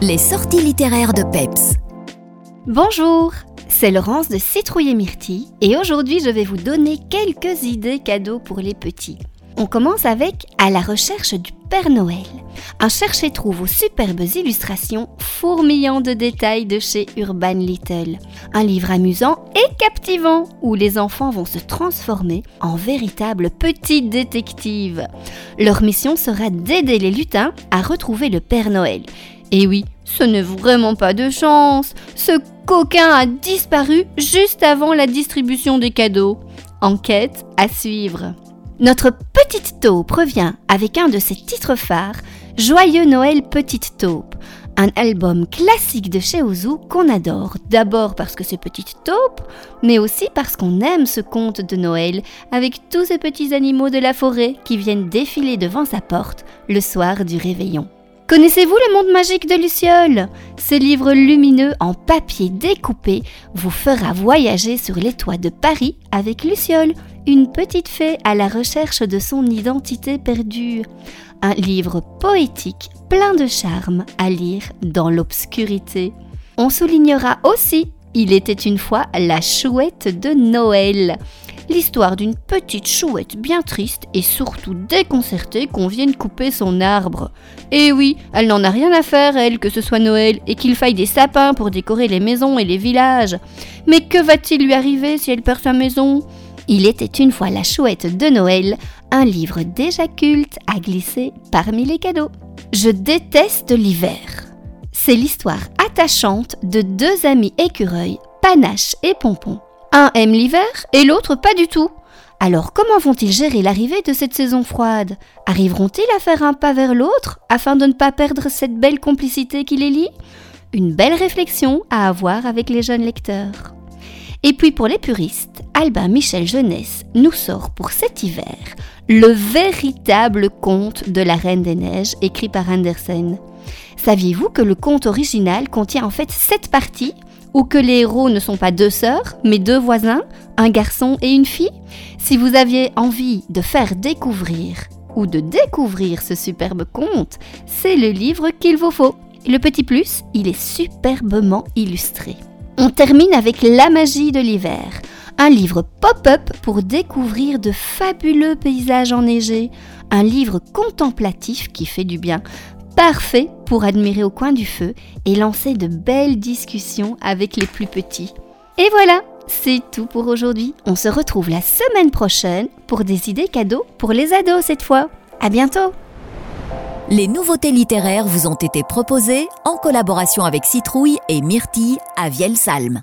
Les sorties littéraires de Peps. Bonjour, c'est Laurence de Citrouille et Myrtille et aujourd'hui je vais vous donner quelques idées cadeaux pour les petits. On commence avec À la recherche du Père Noël. Un cherche-et-trouve aux superbes illustrations fourmillant de détails de chez Urban Little. Un livre amusant et captivant où les enfants vont se transformer en véritables petites détectives. Leur mission sera d'aider les lutins à retrouver le Père Noël. Et oui, ce n'est vraiment pas de chance. Ce coquin a disparu juste avant la distribution des cadeaux. Enquête à suivre. Notre petite taupe revient avec un de ses titres phares, Joyeux Noël Petite Taupe, un album classique de chez Ozu qu'on adore, d'abord parce que c'est Petite Taupe, mais aussi parce qu'on aime ce conte de Noël avec tous ces petits animaux de la forêt qui viennent défiler devant sa porte le soir du réveillon. Connaissez-vous le monde magique de Luciole? Ce livre lumineux en papier découpé vous fera voyager sur les toits de Paris avec Luciole, une petite fée à la recherche de son identité perdue. Un livre poétique plein de charme à lire dans l'obscurité. On soulignera aussi Il était une fois la chouette de Noël l'histoire d'une petite chouette bien triste et surtout déconcertée qu'on vienne couper son arbre. Et oui, elle n'en a rien à faire, elle, que ce soit Noël et qu'il faille des sapins pour décorer les maisons et les villages. Mais que va-t-il lui arriver si elle perd sa maison? Il était une fois la chouette de Noël, un livre déjà culte à glisser parmi les cadeaux. Je déteste l'hiver. C'est l'histoire attachante de deux amis écureuils, Panache et Pompon. Un aime l'hiver et l'autre pas du tout. Alors comment vont-ils gérer l'arrivée de cette saison froide? Arriveront-ils à faire un pas vers l'autre afin de ne pas perdre cette belle complicité qui les lie? Une belle réflexion à avoir avec les jeunes lecteurs. Et puis pour les puristes, Albin Michel Jeunesse nous sort pour cet hiver le véritable conte de la Reine des Neiges écrit par Andersen. Saviez-vous que le conte original contient en fait sept parties? Ou que les héros ne sont pas deux sœurs, mais deux voisins, un garçon et une fille? Si vous aviez envie de faire découvrir ou de découvrir ce superbe conte, c'est le livre qu'il vous faut. Le petit plus, il est superbement illustré. On termine avec La magie de l'hiver, un livre pop-up pour découvrir de fabuleux paysages enneigés, un livre contemplatif qui fait du bien, parfait pour admirer au coin du feu et lancer de belles discussions avec les plus petits. Et voilà, c'est tout pour aujourd'hui. On se retrouve la semaine prochaine pour des idées cadeaux pour les ados cette fois. À bientôt. Les nouveautés littéraires vous ont été proposées en collaboration avec Citrouille et Myrtille à Vielsalm.